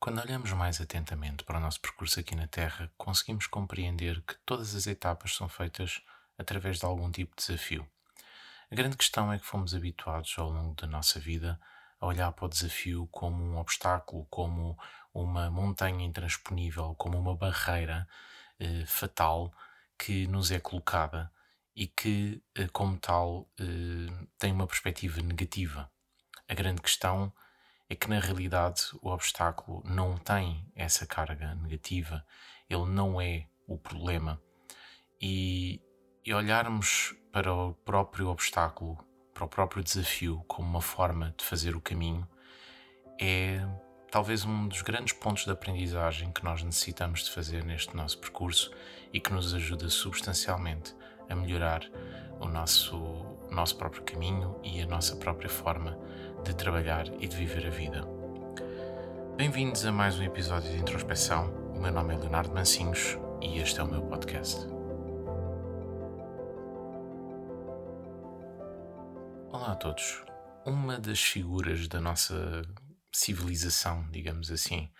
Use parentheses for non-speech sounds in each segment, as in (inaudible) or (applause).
Quando olhamos mais atentamente para o nosso percurso aqui na Terra, conseguimos compreender que todas as etapas são feitas através de algum tipo de desafio. A grande questão é que fomos habituados ao longo da nossa vida a olhar para o desafio como um obstáculo, como uma montanha intransponível, como uma barreira eh, fatal que nos é colocada e que, eh, como tal, eh, tem uma perspectiva negativa. A grande questão é que, na realidade, o obstáculo não tem essa carga negativa, ele não é o problema. E, e olharmos para o próprio obstáculo, para o próprio desafio, como uma forma de fazer o caminho, é talvez um dos grandes pontos de aprendizagem que nós necessitamos de fazer neste nosso percurso e que nos ajuda substancialmente a melhorar o nosso, o nosso próprio caminho e a nossa própria forma de trabalhar e de viver a vida. Bem-vindos a mais um episódio de introspeção. O meu nome é Leonardo Mancinhos e este é o meu podcast. Olá a todos. Uma das figuras da nossa civilização, digamos assim,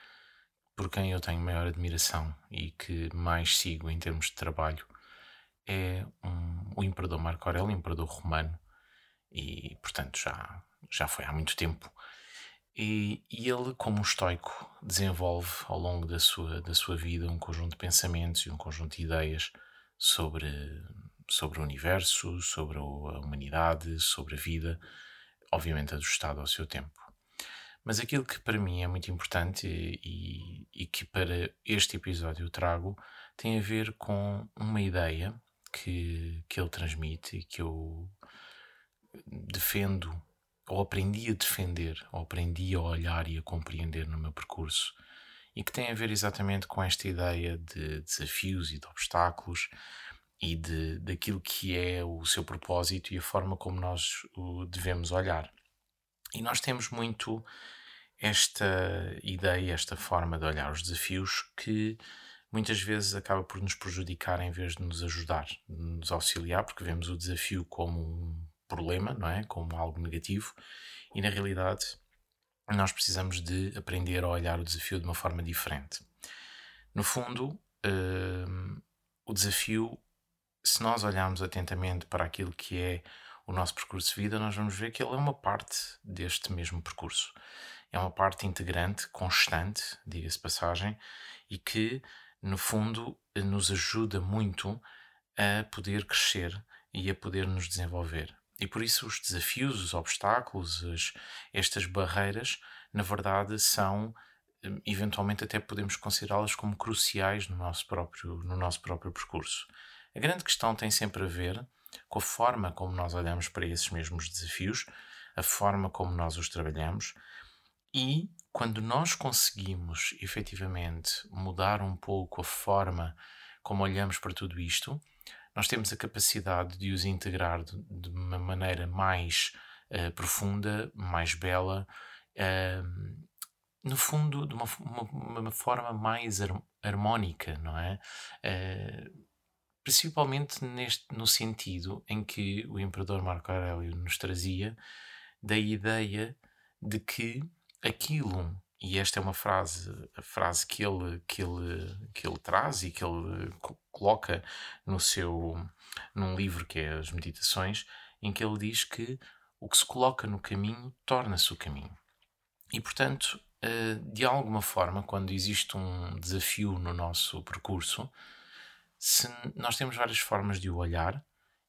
por quem eu tenho maior admiração e que mais sigo em termos de trabalho, é um, o imperador Marco Aurélio, imperador romano, e portanto já, já foi há muito tempo. E, e, ele, como um estoico, desenvolve ao longo da sua, da sua vida um conjunto de pensamentos e um conjunto de ideias sobre, sobre o universo, sobre a humanidade, sobre a vida, obviamente ajustado ao seu tempo. Mas aquilo que para mim é muito importante e, e, que para este episódio eu trago tem a ver com uma ideia que, que ele transmite e que eu defendo, ou aprendi a defender, ou aprendi a olhar e a compreender no meu percurso, e que tem a ver exatamente com esta ideia de desafios e de obstáculos e de, daquilo que é o seu propósito e a forma como nós o devemos olhar. E nós temos muito esta ideia, esta forma de olhar os desafios que muitas vezes acaba por nos prejudicar em vez de nos ajudar, de nos auxiliar, porque vemos o desafio como um problema, não é? Como algo negativo, e na realidade nós precisamos de aprender a olhar o desafio de uma forma diferente. No fundo, uh, o desafio, se nós olharmos atentamente para aquilo que é o nosso percurso de vida, nós vamos ver que ele é uma parte deste mesmo percurso. É uma parte integrante, constante, diga-se passagem, e que no fundo, nos ajuda muito a poder crescer e a poder nos desenvolver. E por isso os desafios, os obstáculos, as, estas barreiras, na verdade, são eventualmente até podemos considerá-las como cruciais no nosso próprio no nosso próprio percurso. A grande questão tem sempre a ver com a forma como nós olhamos para esses mesmos desafios, a forma como nós os trabalhamos e quando nós conseguimos efetivamente mudar um pouco a forma como olhamos para tudo isto, nós temos a capacidade de os integrar de, de uma maneira mais uh, profunda, mais bela, uh, no fundo, de uma, uma, uma forma mais har harmónica, não é? Uh, principalmente neste, no sentido em que o imperador Marco Aurélio nos trazia da ideia de que aquilo, e esta é uma frase, frase que ele, que ele, que ele traz e que ele coloca no seu, num livro que é as Meditações, em que ele diz que o que se coloca no caminho torna-se o caminho. E, portanto, eh, de alguma forma, quando existe um desafio no nosso percurso, nós temos várias formas de o olhar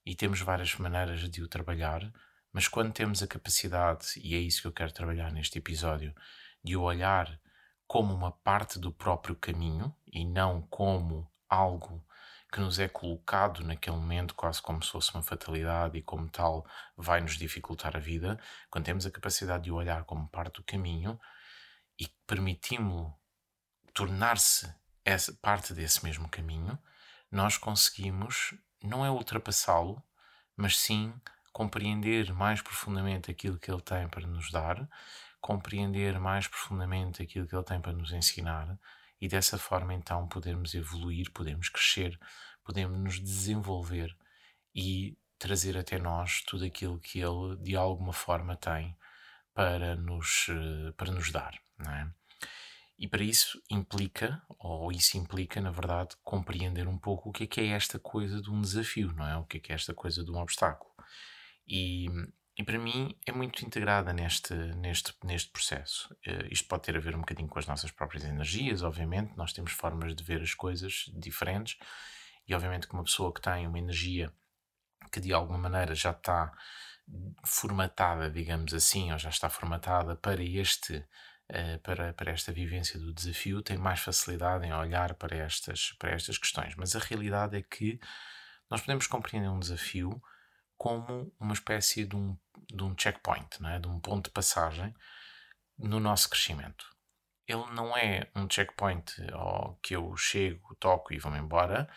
e temos várias maneiras de o trabalhar, mas quando temos a capacidade, e é isso que eu quero trabalhar neste episódio, de o olhar como uma parte do próprio caminho e não como algo que nos é colocado naquele momento quase como se fosse uma fatalidade e como tal vai nos dificultar a vida, quando temos a capacidade de o olhar como parte do caminho e permitimos-lo tornar-se parte desse mesmo caminho, nós conseguimos não é ultrapassá-lo, mas sim compreender mais profundamente aquilo que ele tem para nos dar, compreender mais profundamente aquilo que ele tem para nos ensinar e dessa forma então podermos evoluir, podemos crescer, podemos nos desenvolver e trazer até nós tudo aquilo que ele de alguma forma tem para nos, eh, para nos dar. Não é? E para isso implica, ou isso implica, na verdade, compreender um pouco o que é que é esta coisa de um desafio, não é? O que é que é esta coisa de um obstáculo. E, e para mim é muito integrada neste, neste, neste processo. Uh, isto pode ter a ver um bocadinho com as nossas próprias energias, obviamente, nós temos formas de ver as coisas diferentes, e obviamente que uma pessoa que tem uma energia que de alguma maneira já está formatada, digamos assim, ou já está formatada para este uh, para, para esta vivência do desafio, tem mais facilidade em olhar para estas, para estas questões. Mas a realidade é que nós podemos compreender um desafio como uma espécie de um, de um checkpoint, não é? de um ponto de passagem no nosso crescimento. Ele não é um checkpoint ó, que eu chego, toco e vou-me embora,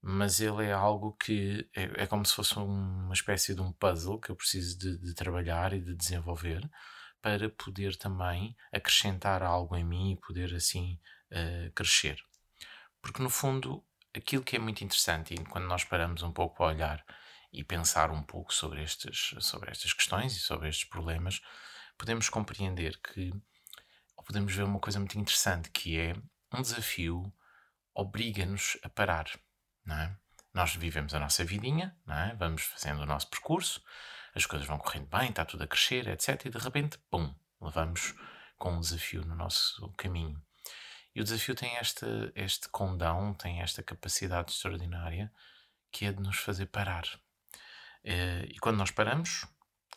mas ele é algo que é, é, como se fosse uma espécie de um puzzle que eu preciso de, de, trabalhar e de desenvolver para poder também acrescentar algo em mim e poder assim uh, crescer. Porque no fundo, aquilo que é muito interessante, e quando nós paramos um pouco a olhar e pensar um pouco sobre, estes, sobre estas questões e sobre estes problemas, podemos compreender que, ou podemos ver uma coisa muito interessante, que é um desafio obriga-nos a parar, não é? Nós vivemos a nossa vidinha, não é? vamos fazendo o nosso percurso, as coisas vão correndo bem, está tudo a crescer, etc. E de repente, pum, levamos com um desafio no nosso caminho. E o desafio tem este, este condão, tem esta capacidade extraordinária que é de nos fazer parar. Eh, e quando nós paramos,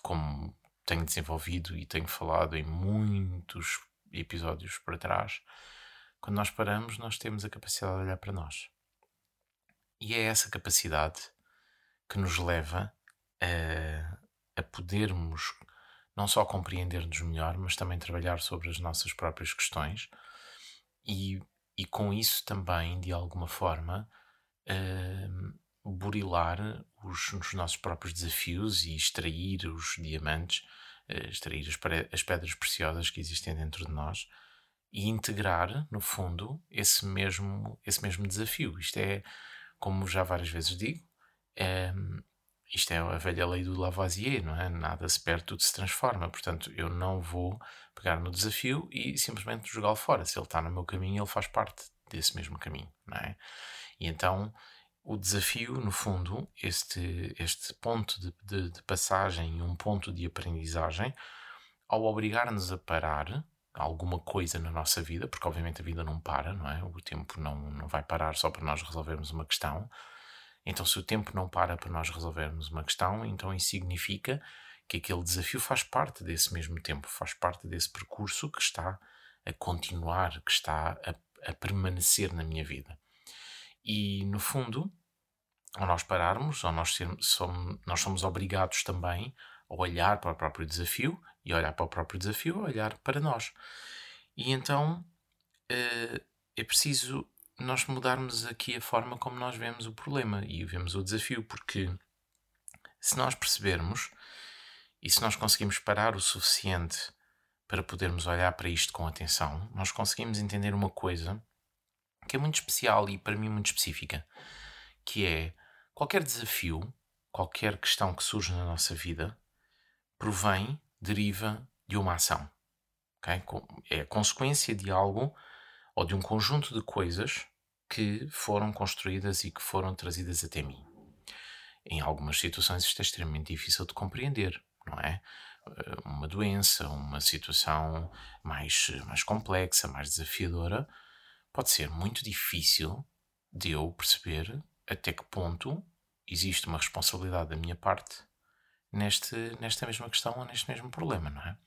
como tenho desenvolvido e tenho falado em muitos episódios para trás, quando nós paramos, nós temos a capacidade de olhar para nós. E é essa capacidade que nos leva a, a podermos não só compreender-nos melhor, mas também trabalhar sobre as nossas próprias questões e, e com isso também, de alguma forma, uh, burilar os, os, nossos próprios desafios e extrair os diamantes, uh, extrair as, as pedras preciosas que existem dentro de nós e integrar, no fundo, esse mesmo, esse mesmo desafio. Isto é, como já várias vezes digo, é, isto é a velha lei do Lavoisier, não é? Nada se perde, tudo se transforma. Portanto, eu não vou pegar no desafio e simplesmente jogá-lo fora. Se ele está no meu caminho, ele faz parte desse mesmo caminho, não é? E então, o desafio, no fundo, este, este ponto de, de, de passagem e um ponto de aprendizagem, ao obrigar-nos a parar alguma coisa na nossa vida, porque obviamente a vida não para, não é? O tempo não, não vai parar só para nós resolvermos uma questão então, se o tempo não para para nós resolvermos uma questão, então isso significa que aquele desafio faz parte desse mesmo tempo, faz parte desse percurso que está a continuar, que está a, a permanecer na minha vida. E, no fundo, ao nós pararmos, ao nós, somos, nós somos obrigados também a olhar para o próprio desafio e olhar para o próprio desafio, olhar para nós. E então uh, é preciso nós mudarmos aqui a forma como nós vemos o problema e vemos o desafio, porque se nós percebermos e se nós conseguimos parar o suficiente para podermos olhar para isto com atenção, nós conseguimos entender uma coisa que é muito especial e para mim muito específica, que é qualquer desafio, qualquer questão que surge na nossa vida, provém, deriva de uma ação. Okay? É a consequência de algo ou de um conjunto de coisas que foram construídas e que foram trazidas até mim. Em algumas situações isto é extremamente difícil de compreender, não é? Eh, uma doença, uma situação mais, mais complexa, mais desafiadora, pode ser muito difícil de eu perceber até que ponto existe uma responsabilidade da minha parte neste, nesta mesma questão ou neste mesmo problema, não é?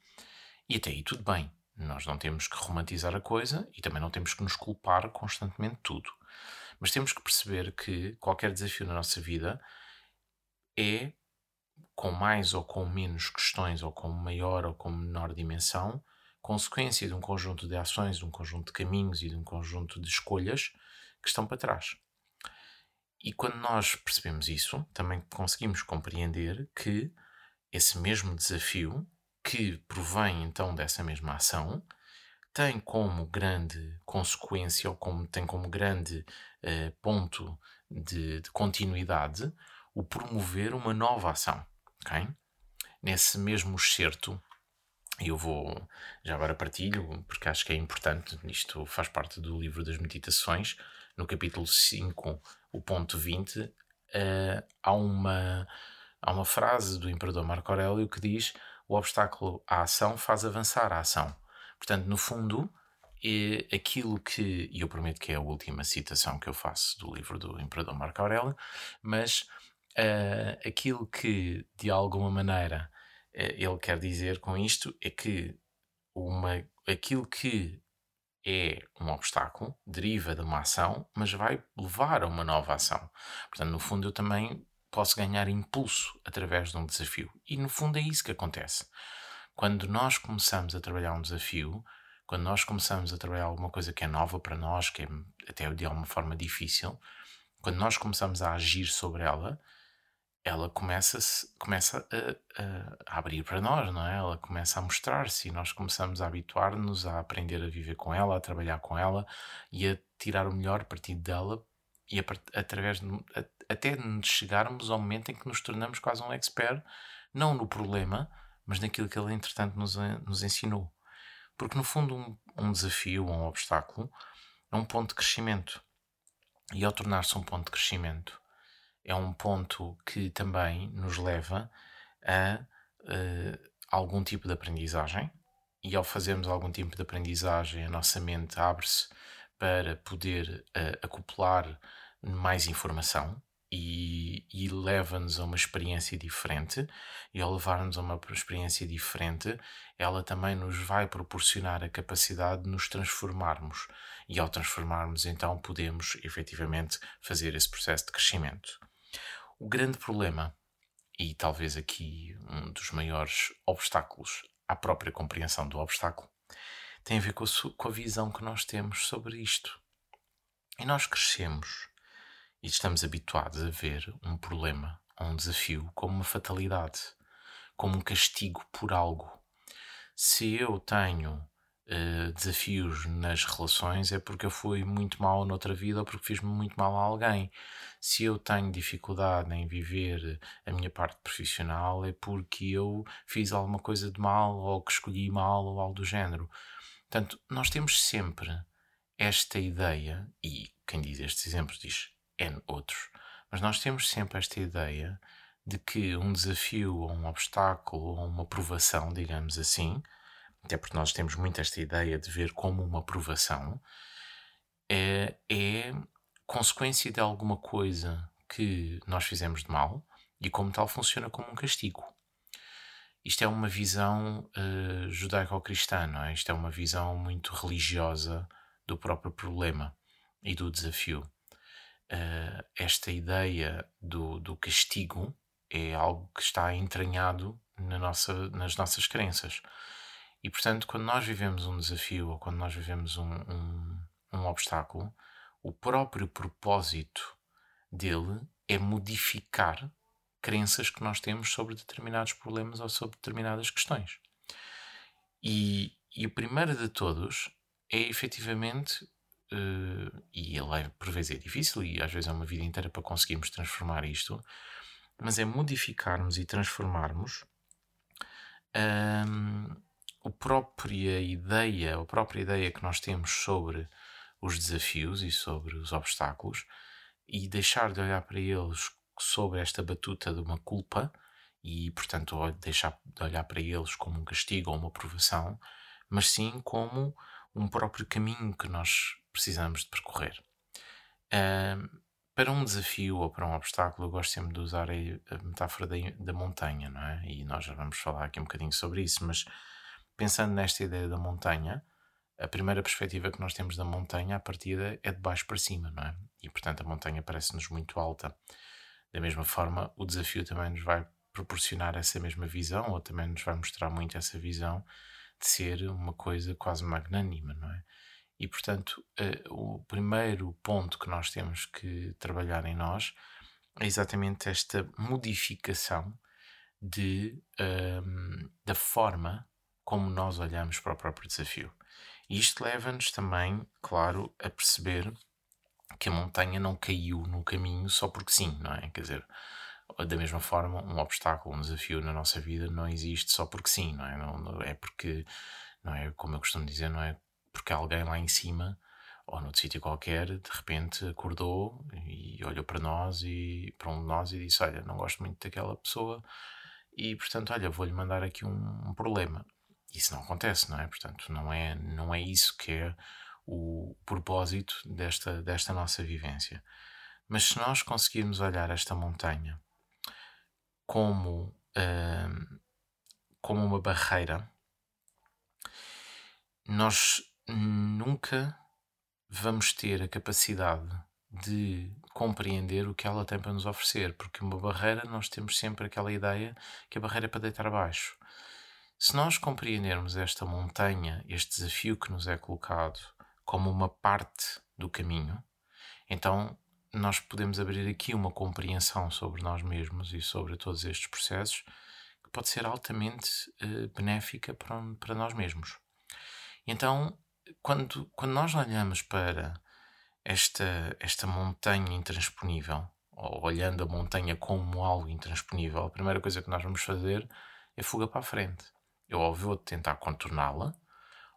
E até aí tudo bem. Nós não temos que romantizar a coisa e também não temos que nos culpar constantemente tudo. Mas temos que perceber que qualquer desafio na nossa vida é, com mais ou com menos questões, ou com maior ou com menor dimensão, consequência de um conjunto de ações, de um conjunto de caminhos e de um conjunto de escolhas que estão para trás. E quando nós percebemos isso, também conseguimos compreender que esse mesmo desafio que provém então dessa mesma ação, tem como grande consequência ou como, tem como grande uh, ponto de, de, continuidade o promover uma nova ação. Okay? Nesse mesmo excerto eu vou, já agora partilho, porque acho que é importante, isto faz parte do livro das meditações, no capítulo 5, o ponto 20, uh, há, uma, há uma frase do Imperador Marco Aurélio que diz: O obstáculo à ação faz avançar a ação. Portanto, no fundo, é aquilo que, e eu prometo que é a última citação que eu faço do livro do Imperador Marco Aurélio, mas uh, aquilo que, de alguma maneira, uh, ele quer dizer com isto é que uma, aquilo que é um obstáculo, deriva de uma ação, mas vai levar a uma nova ação. Portanto, no fundo, eu também posso ganhar impulso através de um desafio. E no fundo é isso que acontece. Quando nós começamos a trabalhar um desafio, quando nós começamos a trabalhar alguma coisa que é nova para nós, que é até de alguma forma difícil, quando nós começamos a agir sobre ela, ela começa, começa a, a, abrir para nós, não é? Ela começa a mostrar-se e nós começamos a habituar-nos a aprender a viver com ela, a trabalhar com ela e a tirar o melhor partido dela e a, através de, a, até chegarmos ao momento em que nos tornamos quase um expert, não no problema, mas naquilo que ele entretanto nos, nos ensinou. Porque no fundo um, um desafio ou um obstáculo é um ponto de crescimento. E ao tornar-se um ponto de crescimento, é um ponto que também nos leva a uh, algum tipo de aprendizagem, e ao fazermos algum tipo de aprendizagem, a nossa mente abre-se para poder uh, acoplar mais informação e, e leva-nos a uma experiência diferente. E ao levar-nos a uma experiência diferente, ela também nos vai proporcionar a capacidade de nos transformarmos. E ao transformarmos, então, podemos efetivamente fazer esse processo de crescimento. O grande problema, e talvez aqui um dos maiores obstáculos à própria compreensão do obstáculo, tem a ver com a, com a visão que nós temos sobre isto. E nós crescemos e estamos habituados a ver um problema ou um desafio como uma fatalidade, como um castigo por algo. Se eu tenho uh, desafios nas relações é porque eu fui muito mal noutra vida ou porque fiz-me muito mal a alguém. Se eu tenho dificuldade em viver a minha parte profissional é porque eu fiz alguma coisa de mal ou que escolhi mal ou algo do género. Portanto, nós temos sempre esta ideia, e quem diz estes exemplos diz N outros, mas nós temos sempre esta ideia de que um desafio ou um obstáculo ou uma provação, digamos assim, até porque nós temos muito esta ideia de ver como uma provação, é, é consequência de alguma coisa que nós fizemos de mal e, como tal, funciona como um castigo. Isto é uma visão uh, judaico-cristã, não é? Isto é uma visão muito religiosa do próprio problema e do desafio. Uh, esta ideia do, do castigo é algo que está entranhado na nossa, nas nossas crenças. E portanto, quando nós vivemos um desafio ou quando nós vivemos um, um, um obstáculo, o próprio propósito dele é modificar crenças que nós temos sobre determinados problemas ou sobre determinadas questões. E, e o primeiro de todos é efetivamente, uh, e ele é, por vezes é difícil e às vezes é uma vida inteira para conseguirmos transformar isto, mas é modificarmos e transformarmos um, a própria ideia, a própria ideia que nós temos sobre os desafios e sobre os obstáculos e deixar de olhar para eles sobre esta batuta de uma culpa e, portanto, deixar de olhar para eles como um castigo ou uma provação, mas sim como um próprio caminho que nós precisamos de percorrer. Para um desafio ou para um obstáculo, eu gosto sempre de usar a, a metáfora da, da montanha, não é? E nós já vamos falar aqui um bocadinho sobre isso, mas pensando nesta ideia da montanha, a primeira perspectiva que nós temos da montanha, a partida, é de baixo para cima, não é? E portanto a montanha parece-nos muito alta. Da mesma forma, o desafio também nos vai proporcionar essa mesma visão, ou também nos vai mostrar muito essa visão de ser uma coisa quase magnânima, não é? E portanto, uh, o primeiro ponto que nós temos que trabalhar em nós é exatamente esta modificação de, um, da forma como nós olhamos para o próprio desafio. E isto leva-nos também, claro, a perceber que a montanha não caiu no caminho só porque sim, não é? Quer dizer, Da mesma forma, um obstáculo, um desafio na nossa vida não existe só porque sim, não é? Não, é porque, não é como eu costumo dizer, não é porque alguém lá em cima ou noutro sítio qualquer, de repente acordou e olhou para nós e para um de nós e disse: Olha, não gosto muito daquela pessoa e portanto, olha, vou-lhe mandar aqui um, um, problema. Isso não acontece, não é? Portanto, não é, não é isso que é o propósito desta, desta nossa vivência. Mas se nós conseguirmos olhar esta montanha como, uh, como uma barreira, nós nunca vamos ter a capacidade de compreender o que ela tem para nos oferecer, porque uma barreira nós temos sempre aquela ideia que a barreira é para deitar abaixo. Se nós compreendermos esta montanha, este desafio que nos é colocado, como uma parte do caminho, então nós podemos abrir aqui uma compreensão sobre nós mesmos e sobre todos estes processos que pode ser altamente uh, benéfica para, para nós mesmos. Então, quando, quando nós olhamos para esta, esta montanha intransponível, ou olhando a montanha como algo intransponível, a primeira coisa que nós vamos fazer é fuga para a frente. Eu ou vou tentar contorná-la,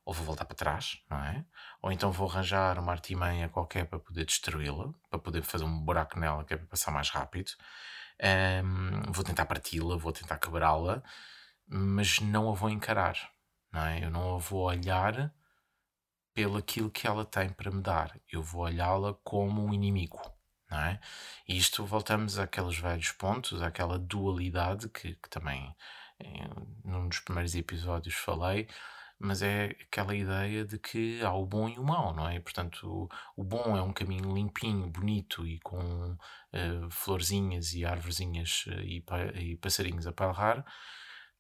ou vou voltar para trás, não é? Ou então vou arranjar uma artimanha qualquer para poder destruí-la, para poder fazer um buraco nela que é para passar mais rápido. Um, vou tentar parti-la, vou tentar quebrá-la, mas não a vou encarar, não é? Eu não a vou olhar pelo aquilo que ela tem para me dar. Eu vou olhá-la como um inimigo. Não é? E isto voltamos àqueles velhos pontos, àquela dualidade que, que também num dos primeiros episódios falei, mas é aquela ideia de que há o bom e o mau, não é? Portanto, o, o bom é um caminho limpinho, bonito e com uh, florzinhas e árvorezinhas uh, e, e, passarinhos a palrar.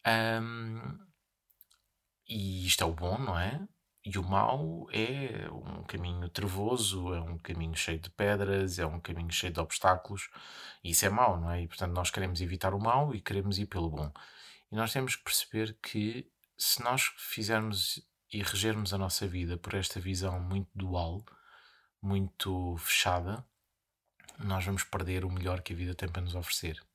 Um, e isto é o bom, não é? E o mau é um caminho trevoso, é um caminho cheio de pedras, é um caminho cheio de obstáculos, e isso é mau, não é? E portanto nós queremos evitar o mau e queremos ir pelo bom. E nós temos que perceber que se nós fizermos e regermos a nossa vida por esta visão muito dual, muito fechada, nós vamos perder o melhor que a vida tem para nos oferecer.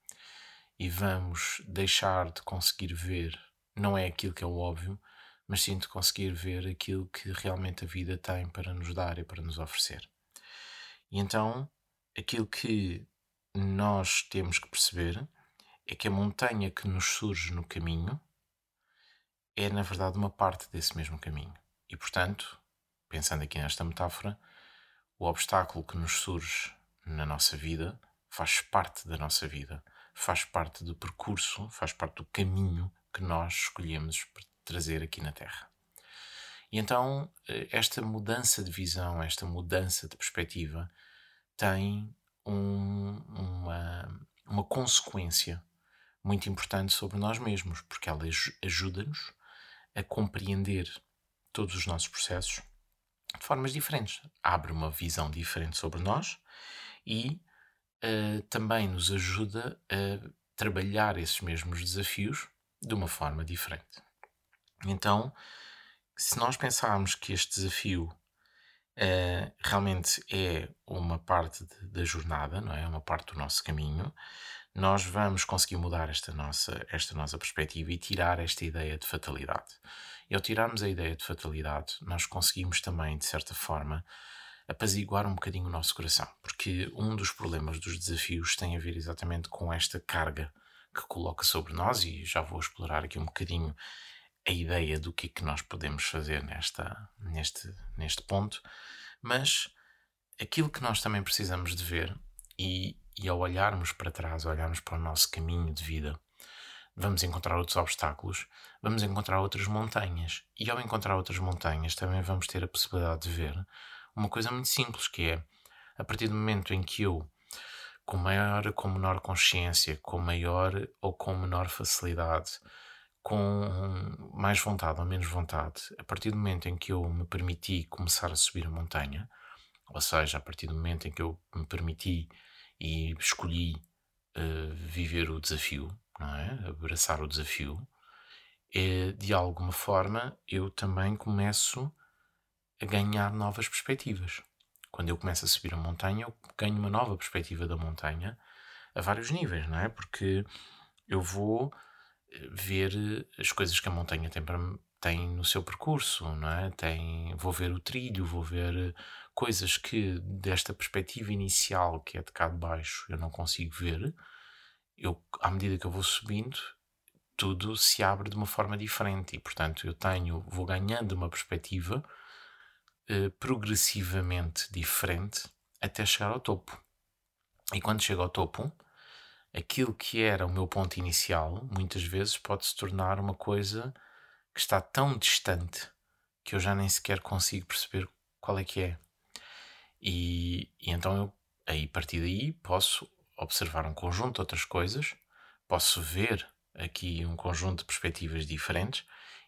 E vamos deixar de conseguir ver, não é aquilo que é o óbvio, mas sim de conseguir ver aquilo que realmente a vida tem para nos dar e para nos oferecer. E então, aquilo que nós temos que perceber é que a montanha que nos surge no caminho é, na verdade, uma parte desse mesmo caminho. E, portanto, pensando aqui nesta metáfora, o obstáculo que nos surge na nossa vida faz parte da nossa vida, faz parte do percurso, faz parte do caminho que nós escolhemos trazer aqui na Terra. E então, eh, esta mudança de visão, esta mudança de perspectiva, tem um, uma, uma consequência muito importante sobre nós mesmos, porque ela ajuda-nos a compreender todos os nossos processos de formas diferentes. Abre uma visão diferente sobre nós e uh, também nos ajuda a trabalhar esses mesmos desafios de uma forma diferente. Então, se nós pensarmos que este desafio uh, realmente é uma parte de, da jornada, não é? Uma parte do nosso caminho, nós vamos conseguir mudar esta nossa, esta nossa perspectiva e tirar esta ideia de fatalidade. E ao tirarmos a ideia de fatalidade, nós conseguimos também, de certa forma, apaziguar um bocadinho o nosso coração, porque um dos problemas dos desafios tem a ver exatamente com esta carga que coloca sobre nós, e já vou explorar aqui um bocadinho a ideia do que é que nós podemos fazer nesta, neste, neste ponto, mas aquilo que nós também precisamos de ver, e, e ao olharmos para trás, olharmos para o nosso caminho de vida, vamos encontrar outros obstáculos, vamos encontrar outras montanhas, e ao encontrar outras montanhas também vamos ter a possibilidade de ver uma coisa muito simples, que é, a partir do momento em que eu com maior ou com menor consciência, com maior ou com menor facilidade, com mais vontade ou menos vontade, a partir do momento em que eu me permiti começar a subir a montanha, ou seja, a partir do momento em que eu me permiti e escolhi uh, viver o desafio, não é? abraçar o desafio, é, de alguma forma eu também começo a ganhar novas perspectivas. Quando eu começo a subir a montanha, eu ganho uma nova perspectiva da montanha, a vários níveis, não é? Porque eu vou eh, ver as coisas que a montanha tem, para, tem no seu percurso, não é? Tem, vou ver o trilho, vou ver coisas que desta perspectiva inicial, que é de cá de baixo, eu não consigo ver. Eu, à medida que eu vou subindo, tudo se abre de uma forma diferente e, portanto, eu tenho, vou ganhando uma perspectiva eh, progressivamente diferente até chegar ao topo. E quando chego ao topo, aquilo que era o meu ponto inicial, muitas vezes pode se tornar uma coisa que está tão distante que eu já nem sequer consigo perceber qual é que é. E, e então eu, aí, a partir daí, posso observar um conjunto de outras coisas, posso ver aqui um conjunto de perspectivas diferentes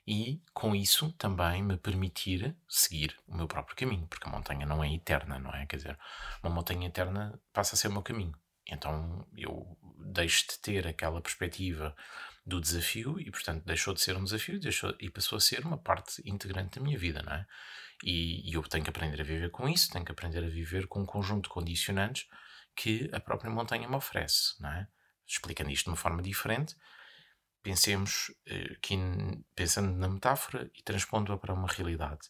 e, com isso, também me permitir seguir o meu próprio caminho, porque a montanha não é eterna, não é? Quer dizer, uma montanha eterna passa a ser o meu caminho. Então eu deixo de ter aquela perspectiva do desafio e, portanto, deixou de ser um desafio deixou, e passou a ser uma parte integrante da minha vida, não é? E, e eu tenho que aprender a viver com isso, tenho que aprender a viver com um conjunto de condicionantes que a própria montanha me oferece, não é? Explicando isto de uma forma diferente, pensemos eh, que, pensando na metáfora e transpondo-a para uma realidade.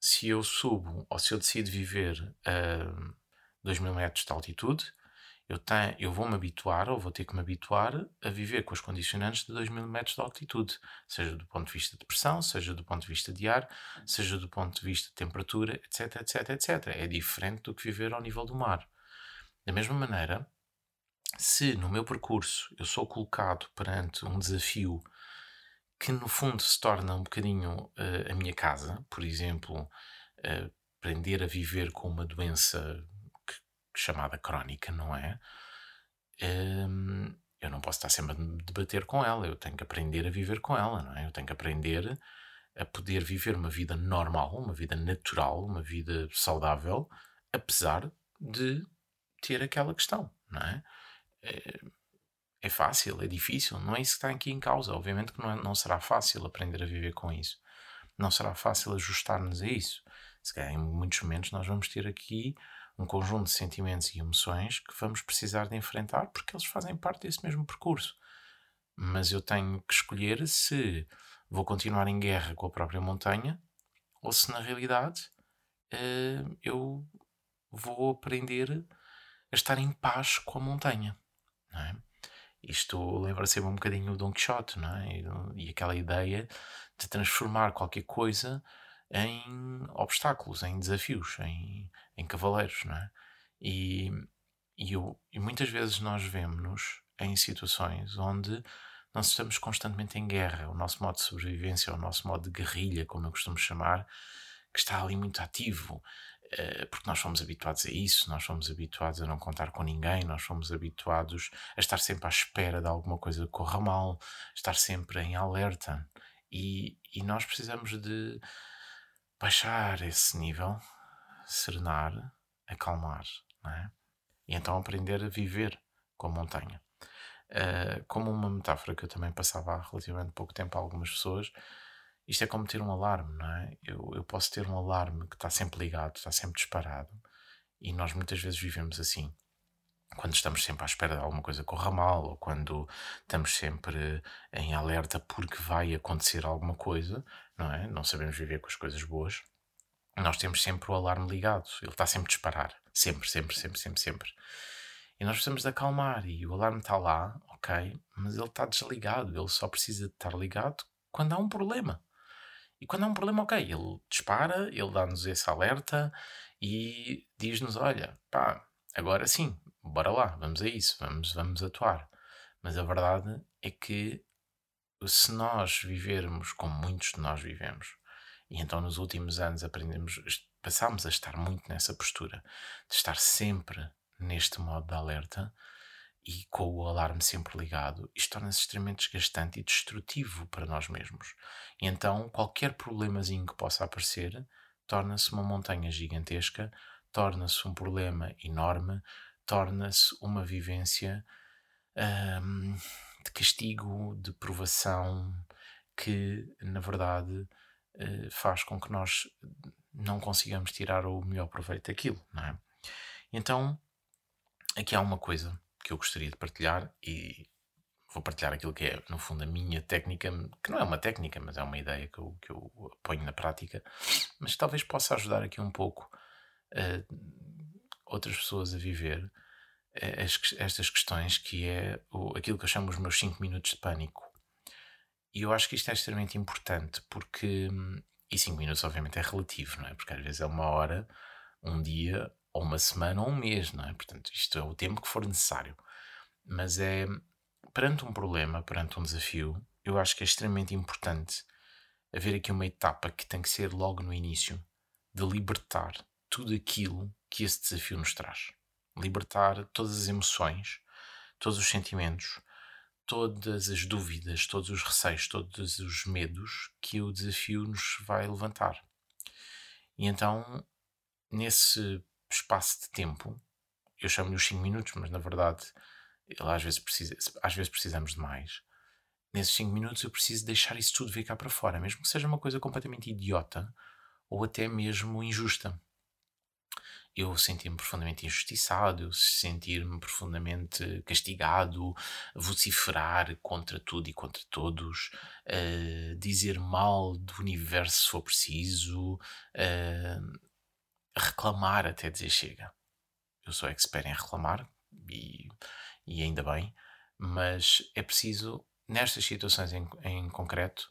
Se eu subo ou se eu decido viver a 2 mil metros de altitude, eu, tenho, eu vou me habituar ou vou ter que me habituar a viver com os condicionantes de 2 mil metros de altitude, seja do ponto de vista de pressão, seja do ponto de vista de ar, seja do ponto de vista de temperatura, etc, etc, etc. É diferente do que viver ao nível do mar. Da mesma maneira, se no meu percurso eu sou colocado perante um desafio que no fundo se torna um bocadinho uh, a minha casa, por exemplo, uh, aprender a viver com uma doença chamada crónica, não é? Um, ehm, eu não posso estar sempre a debater com ela, eu tenho que aprender a viver com ela, não é? Eu tenho que aprender a poder viver uma vida normal, uma vida natural, uma vida saudável, apesar de ter aquela questão, não é? é, é fácil, é difícil, não é isso que está aqui em causa. Obviamente que não, é, não será fácil aprender a viver com isso. Não será fácil ajustar-nos a isso. Se calhar, em muitos momentos, nós vamos ter aqui um conjunto de sentimentos e emoções que vamos precisar de enfrentar porque eles fazem parte desse mesmo percurso. Mas eu tenho que escolher se vou continuar em guerra com a própria montanha ou se na realidade uh, eu vou aprender a estar em paz com a montanha. É? Isto lembra sempre um bocadinho o Don Quixote, é? E, e aquela ideia de transformar qualquer coisa em obstáculos, em desafios, em, em cavaleiros, não é? E, e, eu, e muitas vezes nós vemos-nos em situações onde nós estamos constantemente em guerra. O nosso modo de sobrevivência, o nosso modo de guerrilha, como eu costumo chamar, que está ali muito ativo. Eh, porque nós fomos habituados a isso, nós fomos habituados a não contar com ninguém, nós fomos habituados a estar sempre à espera de alguma coisa que corra mal, estar sempre em alerta. E, e nós precisamos de baixar esse nível, serenar, acalmar, é? E então aprender a viver com a montanha. Uh, como uma metáfora que eu também passava há relativamente pouco tempo a algumas pessoas, isto é como ter um alarme, não é? Eu, eu posso ter um alarme que está sempre ligado, está sempre disparado, e nós muitas vezes vivemos assim. Quando estamos sempre à espera de alguma coisa corra mal, ou quando estamos sempre em alerta porque vai acontecer alguma coisa, não é? Não sabemos viver com as coisas boas. Nós temos sempre o alarme ligado, ele está sempre a disparar. Sempre, sempre, sempre, sempre, sempre. E nós precisamos de acalmar, e o alarme está lá, ok, mas ele está desligado, ele só precisa de estar ligado quando há um problema. E quando há um problema, ok, ele dispara, ele dá-nos esse alerta e diz-nos: olha, pá, agora sim, bora lá, vamos a isso, vamos, vamos atuar. Mas a verdade é que se nós vivermos como muitos de nós vivemos, e então nos últimos anos aprendemos, passámos a estar muito nessa postura, de estar sempre neste modo de alerta, e com o alarme sempre ligado, isto torna-se extremamente desgastante e destrutivo para nós mesmos. E então, qualquer problemazinho que possa aparecer torna-se uma montanha gigantesca, torna-se um problema enorme, torna-se uma vivência hum, de castigo, de provação, que na verdade uh, faz com que nós não consigamos tirar o melhor proveito daquilo, não é? Então, aqui há uma coisa que eu gostaria de partilhar e vou partilhar aquilo que é, no fundo, a minha técnica, que não é uma técnica, mas é uma ideia que eu, que eu ponho na prática, mas talvez possa ajudar aqui um pouco uh, outras pessoas a viver as, estas questões, que é o, aquilo que eu chamo os meus 5 minutos de pânico. E eu acho que isto é extremamente importante, porque. E 5 minutos, obviamente, é relativo, não é? Porque às vezes é uma hora, um dia, ou uma semana, ou um mês, não é? Portanto, isto é o tempo que for necessário. Mas é perante um problema, perante um desafio, eu acho que é extremamente importante haver aqui uma etapa que tem que ser logo no início de libertar tudo aquilo que esse desafio nos traz. Libertar todas as emoções, todos os sentimentos, todas as dúvidas, todos os receios, todos os medos que o desafio nos vai levantar. E então, nesse espaço de tempo, eu chamo-lhe os 5 minutos, mas na verdade ele às vezes, precisa, às vezes precisamos de mais. Nesses 5 minutos eu preciso deixar isso tudo vir cá para fora, mesmo que seja uma coisa completamente idiota ou até mesmo injusta. Eu sentir-me profundamente injustiçado, eu sentir-me profundamente castigado, vociferar contra tudo e contra todos, uh, dizer mal do universo se for preciso, uh, reclamar até dizer chega. Eu sou expert em reclamar e e ainda bem, mas é preciso, nestas situações em, em concreto,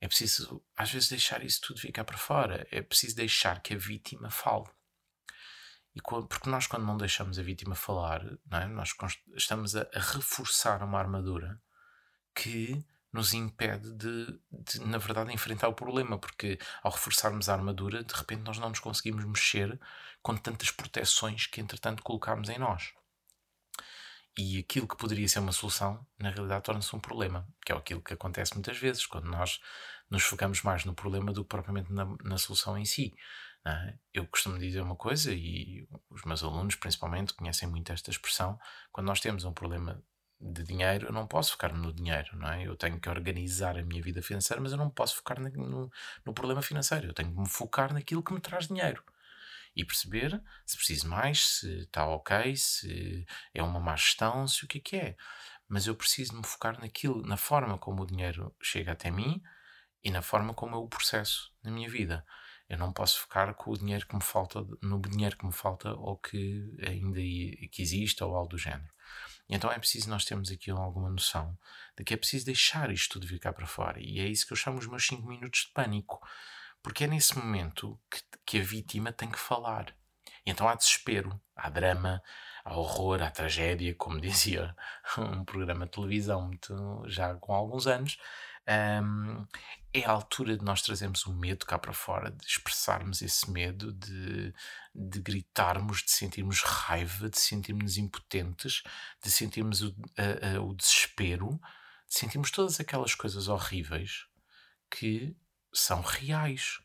é preciso às vezes deixar isso tudo ficar para fora, é preciso deixar que a vítima fale. E porque nós, quando não deixamos a vítima falar, é? nós estamos a, reforçar uma armadura que nos impede de, de, na verdade, enfrentar o problema, porque ao reforçarmos a armadura, de repente nós não nos conseguimos mexer com tantas proteções que, entretanto, colocámos em nós. E aquilo que poderia ser uma solução, na realidade, torna-se um problema, que é aquilo que acontece muitas vezes, quando nós nos focamos mais no problema do que propriamente na, na solução em si. É? Eu costumo dizer uma coisa, e os meus alunos, principalmente, conhecem muito esta expressão: quando nós temos um problema de dinheiro, eu não posso focar no dinheiro, não é? Eu tenho que organizar a minha vida financeira, mas eu não posso focar no, no problema financeiro. Eu tenho que me focar naquilo que me traz dinheiro e perceber se preciso mais, se está ok, se é uma má gestão, se o que é que é. Mas eu preciso me focar naquilo, na forma como o dinheiro chega até mim e na forma como eu o processo na minha vida. Eu não posso focar com o dinheiro que me falta, no dinheiro que me falta ou que ainda que existe ou algo do género. Então é preciso nós termos aqui alguma noção de que é preciso deixar isto tudo cá para fora. E é isso que eu chamo os meus 5 minutos de pânico. Porque é nesse momento que, que a vítima tem que falar. E então há desespero, há drama, há horror, há tragédia, como (laughs) dizia um programa de televisão muito, já com alguns anos. Um, é a altura de nós trazermos o medo cá para fora, de expressarmos esse medo, de, de gritarmos, de sentirmos raiva, de sentirmos impotentes, de sentirmos o, o desespero, de sentirmos todas aquelas coisas horríveis que são reais.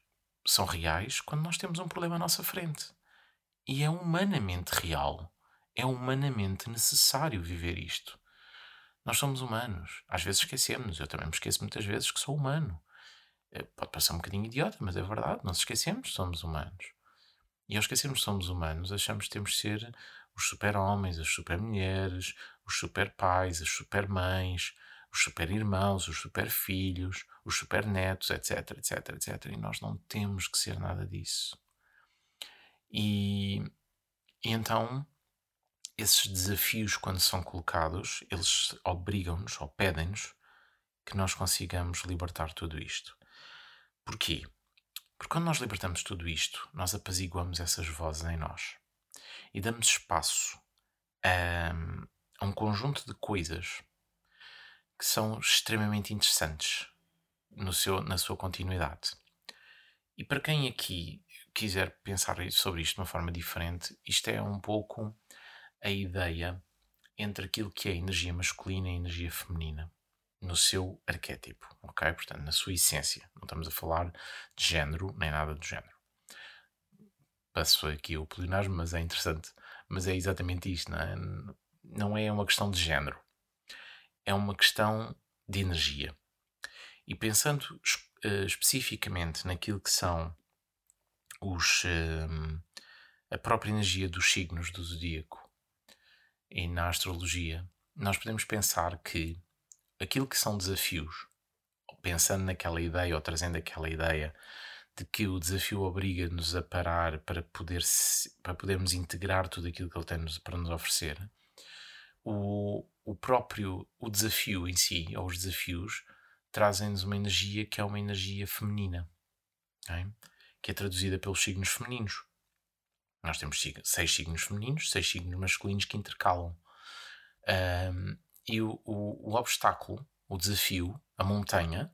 São reais quando nós temos um problema à nossa frente. E é humanamente real. É humanamente necessário viver isto. Nós somos humanos. Às vezes esquecemos. Eu também me esqueço muitas vezes que sou humano. Eh, pode parecer um bocadinho idiota, mas é verdade. Se esquecemos, somos humanos. E ao esquecermos que somos humanos, achamos que temos de ser os super-homens, as super-mulheres, os super-pais, as super-mães, os super-irmãos, os super-filhos, os super-netos, etc, etc, etc. E nós não temos que ser nada disso. E, e então, esses desafios, quando são colocados, eles obrigam-nos ou pedem-nos que nós consigamos libertar tudo isto. Porquê? Porque quando nós libertamos tudo isto, nós apaziguamos essas vozes em nós e damos espaço a, a um conjunto de coisas que são extremamente interessantes no seu, na sua continuidade. E para quem aqui quiser pensar sobre isto de uma forma diferente, isto é um pouco a ideia entre aquilo que é energia masculina e energia feminina no seu arquétipo, ok? Portanto, na sua essência. Não estamos a falar de género nem nada do género. Passo aqui o pleonasmo, mas é interessante. Mas é exatamente isto, não é? Não é uma questão de género é uma questão de energia. E pensando uh, especificamente naquilo que são os, uh, a própria energia dos signos do zodíaco e na astrologia, nós podemos pensar que aquilo que são desafios, pensando naquela ideia ou trazendo aquela ideia de que o desafio obriga-nos a parar para, poder para podermos integrar tudo aquilo que ele tem para nos oferecer, o, o próprio o desafio em si, ou os desafios, trazem-nos uma energia que é uma energia feminina, é? que é traduzida pelos signos femininos. Nós temos seis signos femininos, seis signos masculinos que intercalam. Um, e o, o, o obstáculo, o desafio, a montanha,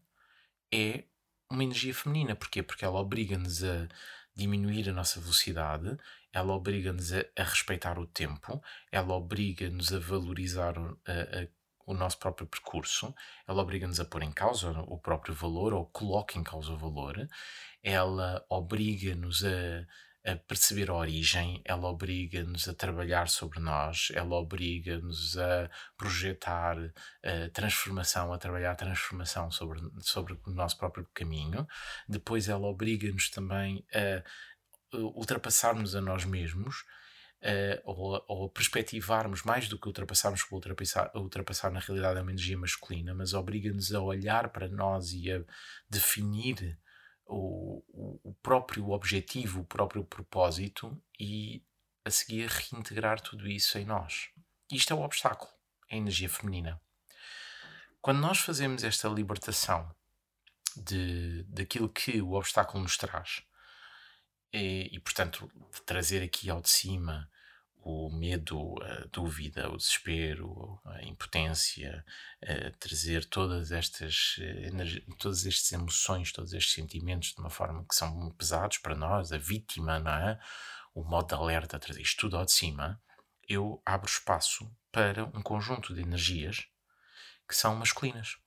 é uma energia feminina. Porquê? Porque ela obriga-nos a diminuir a nossa velocidade, ela obriga-nos a, a, respeitar o tempo, ela obriga-nos a valorizar a, a, o nosso próprio percurso, ela obriga-nos a pôr em causa o próprio valor ou coloca em causa o valor, ela obriga-nos a a perceber a origem, ela obriga-nos a trabalhar sobre nós, ela obriga-nos a projetar a transformação, a trabalhar a transformação sobre, sobre o nosso próprio caminho. Depois, ela obriga-nos também a ultrapassarmos a nós mesmos. Uh, ou, ou perspectivarmos mais do que ultrapassarmos por ultrapassar, ultrapassar na realidade é uma energia masculina, mas obriga-nos a olhar para nós e a definir o, o próprio objetivo, o próprio propósito e a seguir reintegrar tudo isso em nós. Isto é o obstáculo, a energia feminina. Quando nós fazemos esta libertação de, daquilo que o obstáculo nos traz, e, e portanto, trazer aqui ao de cima o medo, a dúvida, o desespero, a impotência, a trazer todas estas, todas estas emoções, todos estes sentimentos de uma forma que são pesados para nós, a vítima, não é? O modo de alerta, trazer isto tudo ao de cima, eu abro espaço para um conjunto de energias que são masculinas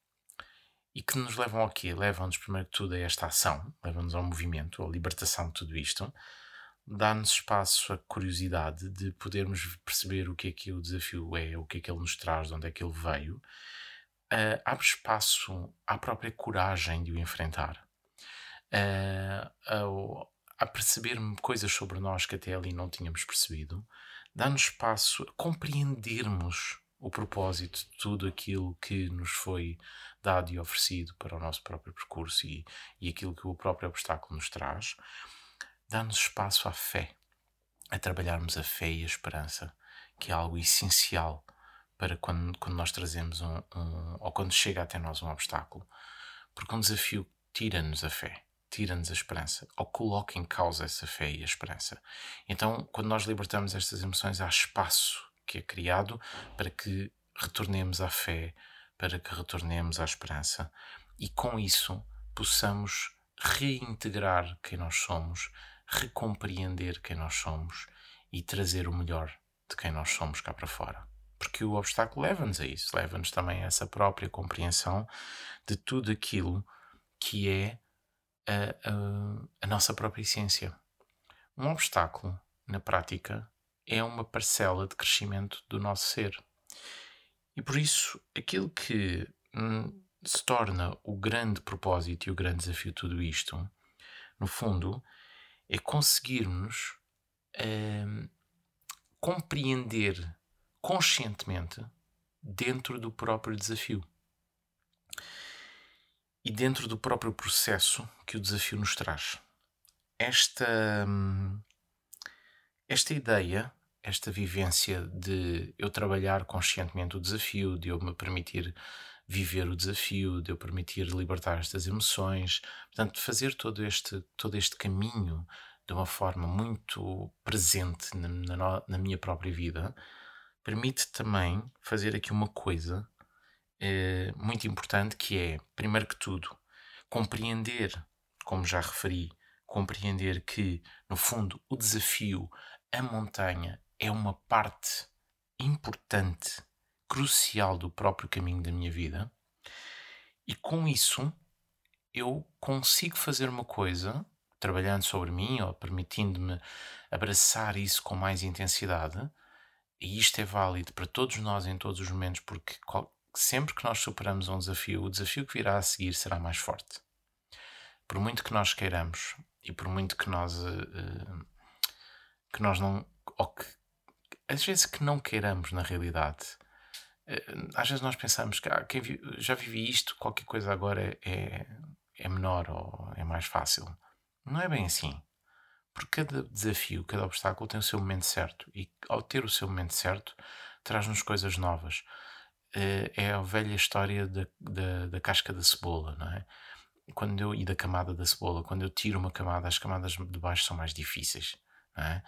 e que nos levam ao quê? Levam-nos, primeiro de tudo, a esta ação, levam-nos ao movimento, à libertação de tudo isto dá-nos espaço a curiosidade de podermos perceber o que é que o desafio é, o que é que ele nos traz, de onde é que ele veio, uh, abre espaço à própria coragem de o enfrentar, uh, a perceber coisas sobre nós que até ali não tínhamos percebido, dá-nos espaço a compreendermos o propósito de tudo aquilo que nos foi dado e oferecido para o nosso próprio percurso e, e aquilo que o próprio obstáculo nos traz dá-nos espaço à fé, a trabalharmos a fé e a esperança, que é algo essencial para quando, quando nós trazemos um, um, ou quando chega até nós um obstáculo. Porque um desafio tira-nos a fé, tira-nos a esperança, ou coloca em causa essa fé e a esperança. Então, quando nós libertamos estas emoções, há espaço que é criado para que retornemos à fé, para que retornemos à esperança e com isso possamos reintegrar quem nós somos, recompreender quem nós somos e trazer o melhor de quem nós somos cá para fora. Porque o obstáculo leva-nos a isso, leva-nos também a essa própria compreensão de tudo aquilo que é a, a, a nossa própria essência. Um obstáculo, na prática, é uma parcela de crescimento do nosso ser. E por isso, aquilo que hum, se torna o grande propósito e o grande desafio de tudo isto, no fundo, é conseguirmos hum, compreender conscientemente dentro do próprio desafio e dentro do próprio processo que o desafio nos traz. Esta, hum, esta ideia, esta vivência de eu trabalhar conscientemente o desafio, de eu me permitir viver o desafio, de eu permitir libertar estas emoções, portanto, fazer todo este, todo este caminho de uma forma muito presente na, na, na minha própria vida, permite também fazer aqui uma coisa eh, muito importante que é, primeiro que tudo, compreender, como já referi, compreender que, no fundo, o desafio, a montanha, é uma parte importante crucial do próprio caminho da minha vida, e com isso eu consigo fazer uma coisa, trabalhando sobre mim ou permitindo-me abraçar isso com mais intensidade, e isto é válido para todos nós em todos os momentos, porque sempre que nós superamos um desafio, o desafio que virá a seguir será mais forte. Por muito que nós queiramos e por muito que nós, uh, que nós não. ou que às vezes que não queiramos na realidade. Eh, às vezes nós pensamos que ah, quem vi, já vivi isto, qualquer coisa agora é, é menor ou é mais fácil. Não é bem assim. Porque cada desafio, cada obstáculo tem o seu momento certo. E ao ter o seu momento certo, traz-nos coisas novas. Eh, é a velha história da, da, da, casca da cebola, não é? Quando eu, e da camada da cebola. Quando eu tiro uma camada, as camadas de baixo são mais difíceis. Não, é?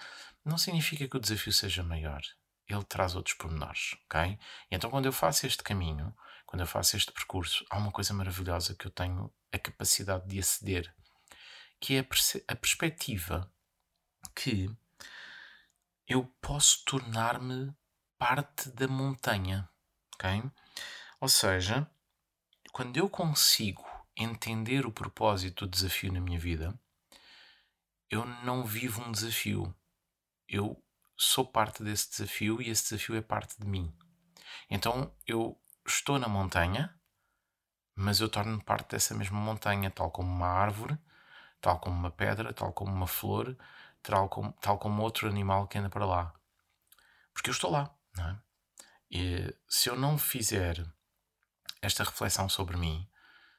não significa que o desafio seja maior. Ele traz outros pormenores, ok? E então quando eu faço este caminho, quando eu faço este percurso, há uma coisa maravilhosa que eu tenho a capacidade de aceder, que é a, a perspectiva que eu posso tornar-me parte da montanha, ok? Ou seja, quando eu consigo entender o propósito do desafio na minha vida, eu não vivo um desafio. Eu sou parte desse desafio e esse desafio é parte de mim. Então eu estou na montanha, mas eu torno-me parte dessa mesma montanha, tal como uma árvore, tal como uma pedra, tal como uma flor, tal como, tal como outro animal que anda para lá. Porque eu estou lá. Não é? E se eu não fizer esta reflexão sobre mim,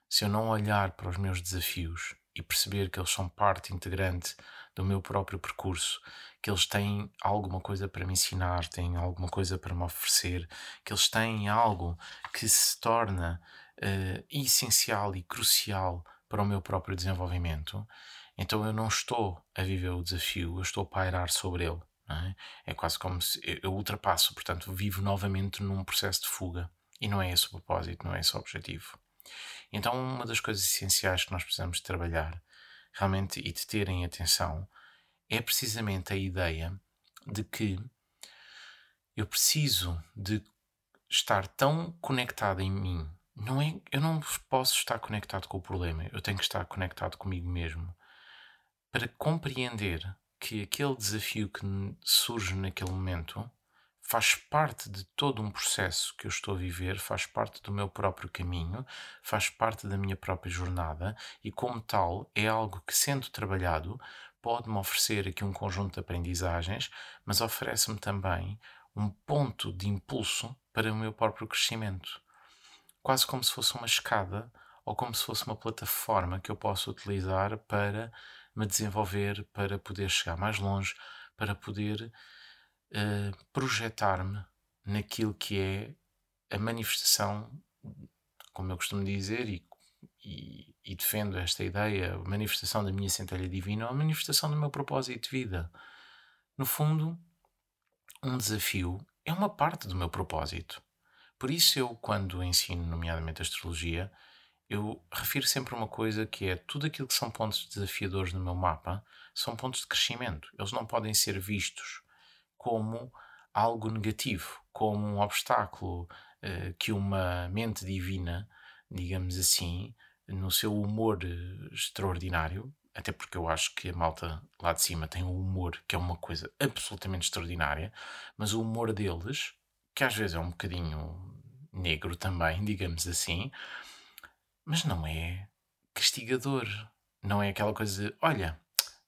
se eu não olhar para os meus desafios e perceber que eles são parte integrante do meu próprio percurso, que eles têm alguma coisa para me ensinar, têm alguma coisa para me oferecer, que eles têm algo que se torna uh, essencial e crucial para o meu próprio desenvolvimento, então eu não estou a viver o desafio, eu estou a pairar sobre ele. É? é? quase como se eu ultrapasso, portanto, vivo novamente num processo de fuga. E não é esse o propósito, não é esse o objetivo. Então, uma das coisas essenciais que nós precisamos trabalhar realmente e de terem atenção é precisamente a ideia de que eu preciso de estar tão conectado em mim. Não é, eu não posso estar conectado com o problema, eu tenho que estar conectado comigo mesmo para compreender que aquele desafio que surge naquele momento faz parte de todo um processo que eu estou a viver, faz parte do meu próprio caminho, faz parte da minha própria jornada e, como tal, é algo que, sendo trabalhado, pode-me oferecer aqui um conjunto de aprendizagens, mas oferece-me também um ponto de impulso para o meu próprio crescimento. Quase como se fosse uma escada ou como se fosse uma plataforma que eu posso utilizar para me desenvolver, para poder chegar mais longe, para poder projetar-me naquilo que é a manifestação, como eu costumo dizer, e, e, e, defendo esta ideia, a manifestação da minha centelha divina, a manifestação do meu propósito de vida. No fundo, um desafio é uma parte do meu propósito. Por isso, eu, quando ensino, nomeadamente astrologia, eu refiro sempre uma coisa que é tudo aquilo que são pontos desafiadores no meu mapa são pontos de crescimento. Eles não podem ser vistos como algo negativo, como um obstáculo uh, que uma mente divina, digamos assim, no seu humor uh, extraordinário, até porque eu acho que a malta lá de cima tem um humor que é uma coisa absolutamente extraordinária, mas o humor deles, que às vezes é um bocadinho negro também, (laughs) digamos assim, mas não é castigador. Não é aquela coisa de, olha,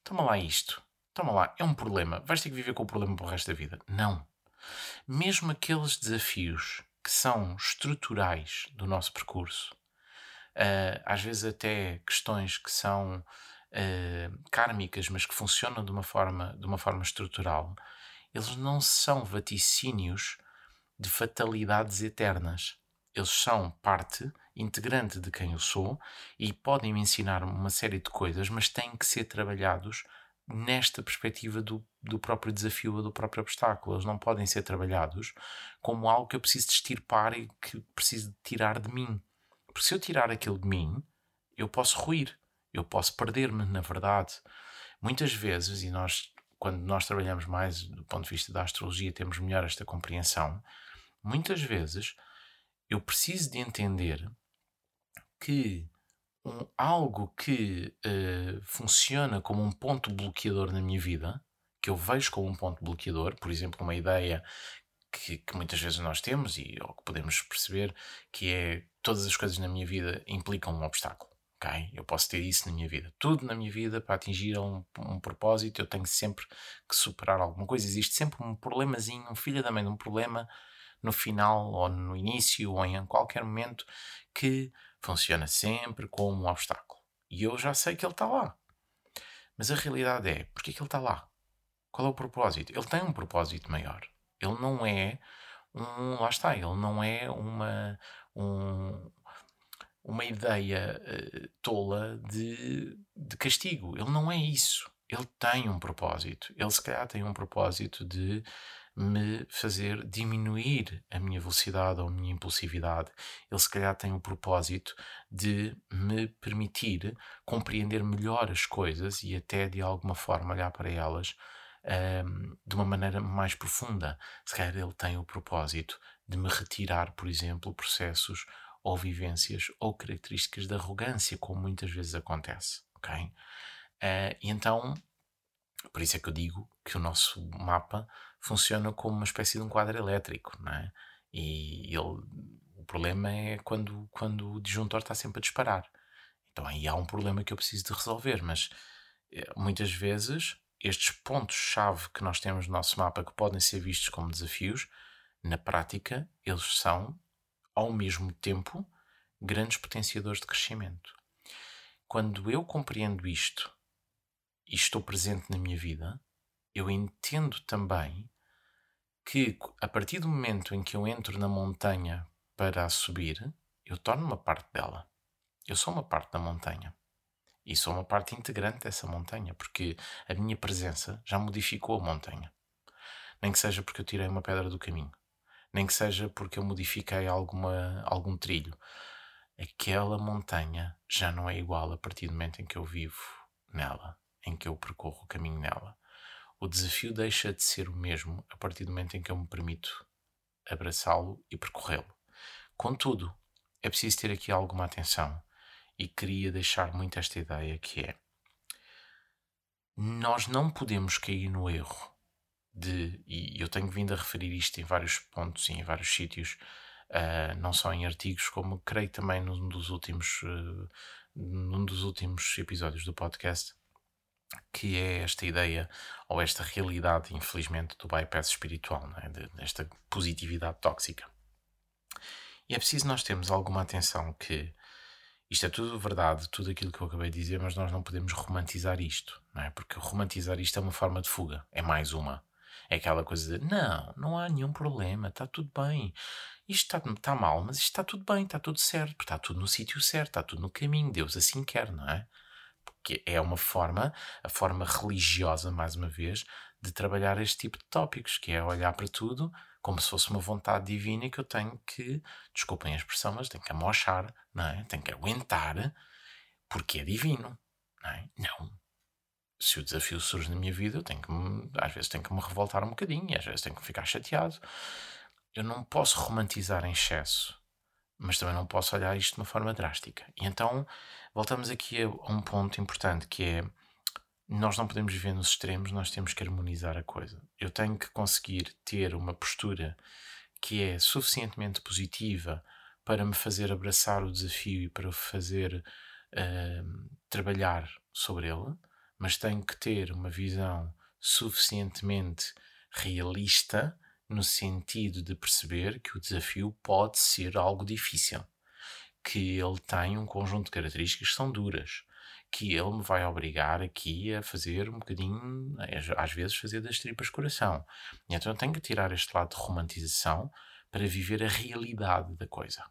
toma lá isto, toma lá, é um problema, vais ter que viver com o problema para o resto da vida. Não. Mesmo aqueles desafios que são estruturais do nosso percurso, uh, às vezes até questões que são uh, kármicas, mas que funcionam de uma, forma, de uma forma estrutural, eles não são vaticínios de fatalidades eternas. Eles são parte integrante de quem eu sou e podem me ensinar uma série de coisas, mas têm que ser trabalhados nesta perspectiva do, do próprio desafio ou do próprio obstáculo. Eles não podem ser trabalhados como algo que eu preciso extirpar e que preciso tirar de mim. Porque se eu tirar aquilo de mim, eu posso ruir, eu posso perder-me, na verdade. Muitas vezes, e nós, quando nós trabalhamos mais do ponto de vista da astrologia, temos melhor esta compreensão. Muitas vezes eu preciso de entender que um, algo que uh, funciona como um ponto bloqueador na minha vida, que eu vejo como um ponto bloqueador, por exemplo, uma ideia que, que, muitas vezes nós temos e ou que podemos perceber que é todas as coisas na minha vida implicam um obstáculo. ok? Eu posso ter isso na minha vida. Tudo na minha vida, para atingir um, um propósito, eu tenho sempre que superar alguma coisa. Existe sempre um problemazinho, um filho da mãe de um problema no final, ou no início, ou em qualquer momento, que funciona sempre como um obstáculo. E eu já sei que ele está lá. Mas a realidade é, porque é que ele está lá? Qual é o propósito? Ele tem um propósito maior. Ele não é um. Lá está, ele não é uma. Um, uma ideia uh, tola de, de castigo. Ele não é isso. Ele tem um propósito. Ele, se calhar, tem um propósito de me fazer diminuir a minha velocidade ou a minha impulsividade. Ele, se calhar, tem o propósito de me permitir compreender melhor as coisas e até, de alguma forma, olhar para elas um, de uma maneira mais profunda. Se calhar, ele tem o propósito de me retirar, por exemplo, processos ou vivências ou características de arrogância, como muitas vezes acontece, ok? Uh, e então, por isso é que eu digo que o nosso mapa funciona como uma espécie de um quadro elétrico, não é? E ele, o problema é quando, quando o disjuntor está sempre a disparar. Então aí há um problema que eu preciso de resolver, mas eh, muitas vezes estes pontos-chave que nós temos no nosso mapa que podem ser vistos como desafios, na prática, eles são ao mesmo tempo, grandes potenciadores de crescimento. Quando eu compreendo isto e estou presente na minha vida, eu entendo também que a partir do momento em que eu entro na montanha para subir, eu torno uma parte dela. Eu sou uma parte da montanha. E sou uma parte integrante dessa montanha, porque a minha presença já modificou a montanha. Nem que seja porque eu tirei uma pedra do caminho nem que seja porque eu modifiquei alguma, algum trilho. Aquela montanha já não é igual a partir do momento em que eu vivo nela, em que eu percorro o caminho nela. O desafio deixa de ser o mesmo a partir do momento em que eu me permito abraçá-lo e percorrê-lo. Contudo, é preciso ter aqui alguma atenção e queria deixar muito esta ideia que é nós não podemos cair no erro de, e eu tenho vindo a referir isto em vários pontos e em vários sítios, uh, não só em artigos, como creio também num dos últimos, uh, num dos últimos episódios do podcast, que é esta ideia ou esta realidade, infelizmente, do bypass espiritual, é? de, desta positividade tóxica. E é preciso nós termos alguma atenção que isto é tudo verdade, tudo aquilo que eu acabei de dizer, mas nós não podemos romantizar isto, não é? Porque romantizar isto é uma forma de fuga, é mais uma. É aquela coisa de não, não há nenhum problema, está tudo bem. Isto está, está mal, mas isto está tudo bem, está tudo certo, está tudo no sítio certo, está tudo no caminho, Deus assim quer, não é? Porque é uma forma, a forma religiosa, mais uma vez, de trabalhar este tipo de tópicos, que é olhar para tudo como se fosse uma vontade divina que eu tenho que, desculpem a expressão, mas tenho que amochar, não é? Tenho que aguentar, porque é divino, não é? Não, se o desafio surge na minha vida, eu tenho que às vezes tenho que me revoltar um bocadinho, às vezes tenho que ficar chateado. Eu não posso romantizar em excesso, mas também não posso olhar isto de uma forma drástica. E então voltamos aqui a, um ponto importante que é nós não podemos viver nos extremos, nós temos que harmonizar a coisa. Eu tenho que conseguir ter uma postura que é suficientemente positiva para me fazer abraçar o desafio e para fazer uh, trabalhar sobre ele mas tenho que ter uma visão suficientemente realista no sentido de perceber que o desafio pode ser algo difícil, que ele tem um conjunto de características que são duras, que ele me vai obrigar aqui a fazer um bocadinho, às vezes fazer das tripas coração. Então eu tenho que tirar este lado de romantização para viver a realidade da coisa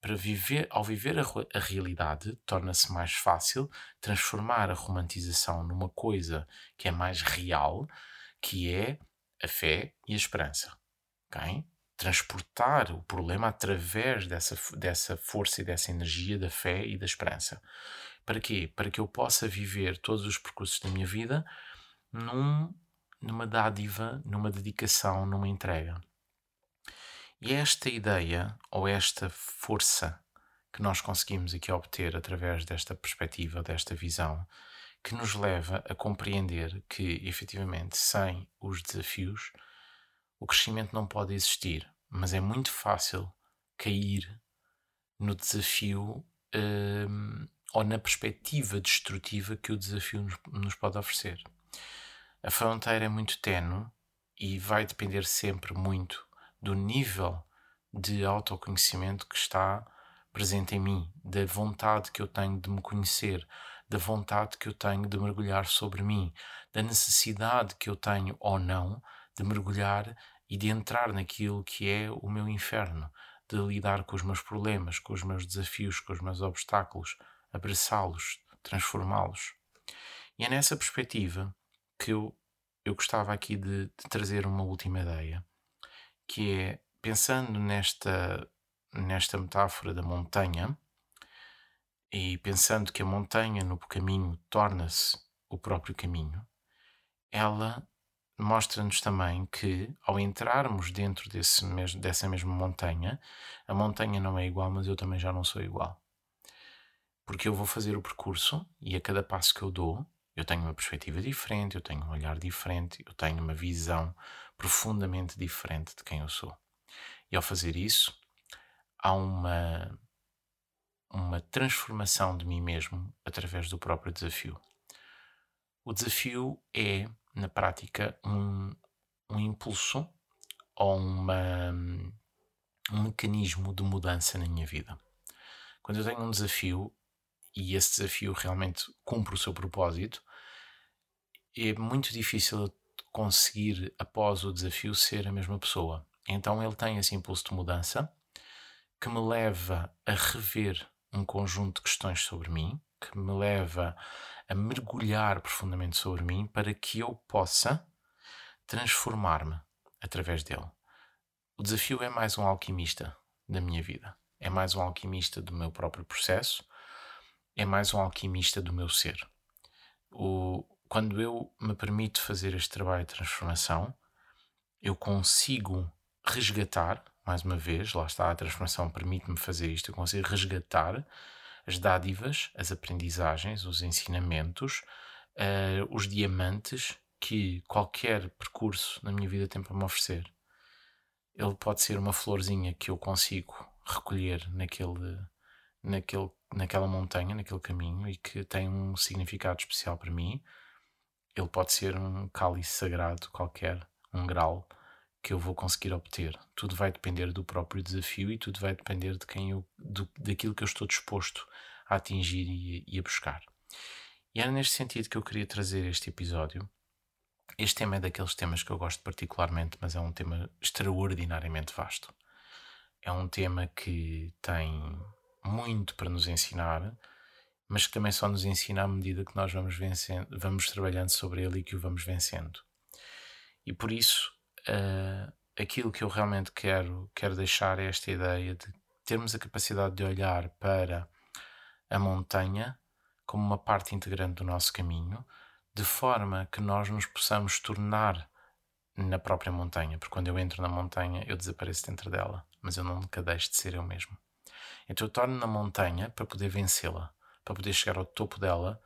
para viver, ao viver a, a realidade, torna-se mais fácil transformar a romantização numa coisa que é mais real, que é a fé e a esperança. Okay? Transportar o problema através dessa, dessa força e dessa energia da fé e da esperança. Para quê? Para que eu possa viver todos os percursos da minha vida num, numa dádiva, numa dedicação, numa entrega. E esta ideia ou esta força que nós conseguimos aqui obter através desta perspectiva, desta visão, que nos leva a compreender que, efetivamente, sem os desafios, o crescimento não pode existir. Mas é muito fácil cair no desafio hum, ou na perspectiva destrutiva que o desafio nos, nos pode oferecer. A fronteira é muito tenue e vai depender sempre muito do nível de autoconhecimento que está presente em mim, da vontade que eu tenho de me conhecer, da vontade que eu tenho de mergulhar sobre mim, da necessidade que eu tenho ou não de mergulhar e de entrar naquilo que é o meu inferno, de lidar com os meus problemas, com os meus desafios, com os meus obstáculos, abraçá-los, transformá-los. E é nessa perspectiva que eu, eu gostava aqui de, de trazer uma última ideia, que é pensando nesta, nesta metáfora da montanha e pensando que a montanha no caminho torna-se o próprio caminho, ela mostra-nos também que, ao entrarmos dentro desse mesmo, dessa mesma montanha, a montanha não é igual, mas eu também já não sou igual. Porque eu vou fazer o percurso e a cada passo que eu dou, eu tenho uma perspectiva diferente, eu tenho um olhar diferente, eu tenho uma visão profundamente diferente de quem eu sou. E ao fazer isso, há uma, uma transformação de mim mesmo através do próprio desafio. O desafio é na prática, um, um impulso ou uma, um mecanismo de mudança na minha vida. Quando eu tenho um desafio e esse desafio realmente cumpre o seu propósito, é muito difícil conseguir, após o desafio, ser a mesma pessoa. Então ele tem esse impulso de mudança que me leva a rever um conjunto de questões sobre mim, que me leva a mergulhar profundamente sobre mim para que eu possa transformar-me através dele. O desafio é mais um alquimista da minha vida, é mais um alquimista do meu próprio processo, é mais um alquimista do meu ser. O, quando eu me permito fazer este trabalho de transformação, eu consigo resgatar, mais uma vez, lá está, a transformação permite-me fazer isto, eu consigo resgatar as dádivas, as aprendizagens, os ensinamentos, uh, os diamantes que qualquer percurso na minha vida tem para me oferecer. Ele pode ser uma florzinha que eu consigo recolher naquele, naquele, naquela montanha, naquele caminho e que tem um significado especial para mim. Ele pode ser um cálice sagrado qualquer, um grau que eu vou conseguir obter. Tudo vai depender do próprio desafio e tudo vai depender de quem eu, do, daquilo que eu estou disposto a atingir e, e a buscar. E era neste sentido que eu queria trazer este episódio. Este tema é daqueles temas que eu gosto particularmente, mas é um tema extraordinariamente vasto. É um tema que tem muito para nos ensinar, mas que também só nos ensina à medida que nós vamos, vencendo, vamos trabalhando sobre ele e que o vamos vencendo. E por isso uh, aquilo que eu realmente quero, quero deixar é esta ideia de termos a capacidade de olhar para a montanha como uma parte integrante do nosso caminho, de forma que nós nos possamos tornar na própria montanha, porque quando eu entro na montanha eu desapareço dentro dela, mas eu nunca deixo de ser eu mesmo. Então eu torno na montanha para poder vencê-la, para poder chegar ao topo dela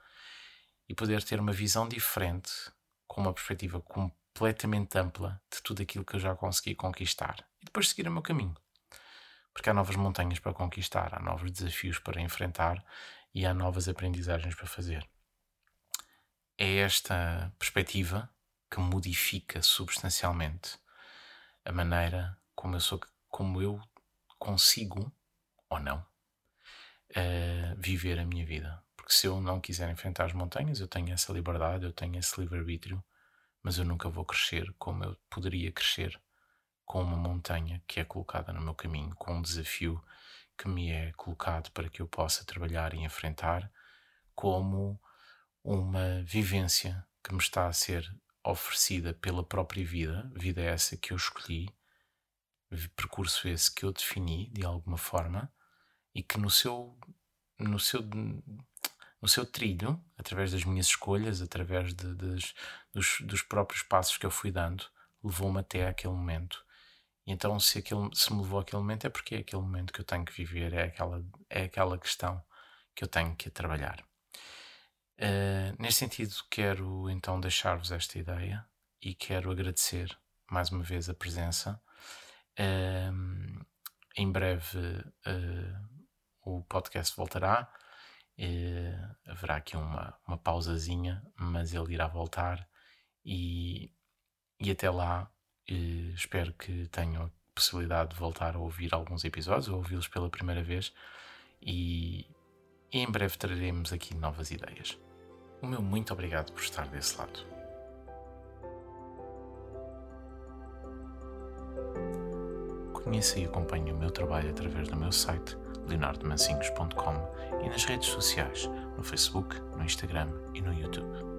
e poder ter uma visão diferente, com uma perspectiva completamente ampla de tudo aquilo que eu já consegui conquistar e depois seguir o meu caminho. Porque há novas montanhas para conquistar, há novos desafios para enfrentar e há novas aprendizagens para fazer. É esta perspectiva que modifica substancialmente a maneira como eu sou, como eu consigo ou não uh, viver a minha vida. Porque se eu não quiser enfrentar as montanhas, eu tenho essa liberdade, eu tenho esse livre-arbítrio mas eu nunca vou crescer como eu poderia crescer com uma montanha que é colocada no meu caminho, com um desafio que me é colocado para que eu possa trabalhar e enfrentar, como uma vivência que me está a ser oferecida pela própria vida, vida essa que eu escolhi, percurso esse que eu defini de alguma forma e que no seu no seu no seu trilho, através das minhas escolhas, através de, dos, dos próprios passos que eu fui dando, levou-me até aquele momento. E então, se, aquele, se me levou àquele momento, é porque é aquele momento que eu tenho que viver, é aquela, é aquela questão que eu tenho que trabalhar. Uh, neste sentido, quero então deixar-vos esta ideia e quero agradecer mais uma vez a presença. Uh, em breve uh, o podcast voltará eh, haverá aqui uma, uma pausazinha, mas ele irá voltar e, e até lá eh, espero que tenham a possibilidade de voltar a ouvir alguns episódios, ou ouvi-los pela primeira vez e, e em breve traremos aqui novas ideias. O meu muito obrigado por estar desse lado. Conheça e acompanhe o meu trabalho através do meu site leonardomancinhos.com e nas redes sociais, no Facebook, no Instagram e no YouTube.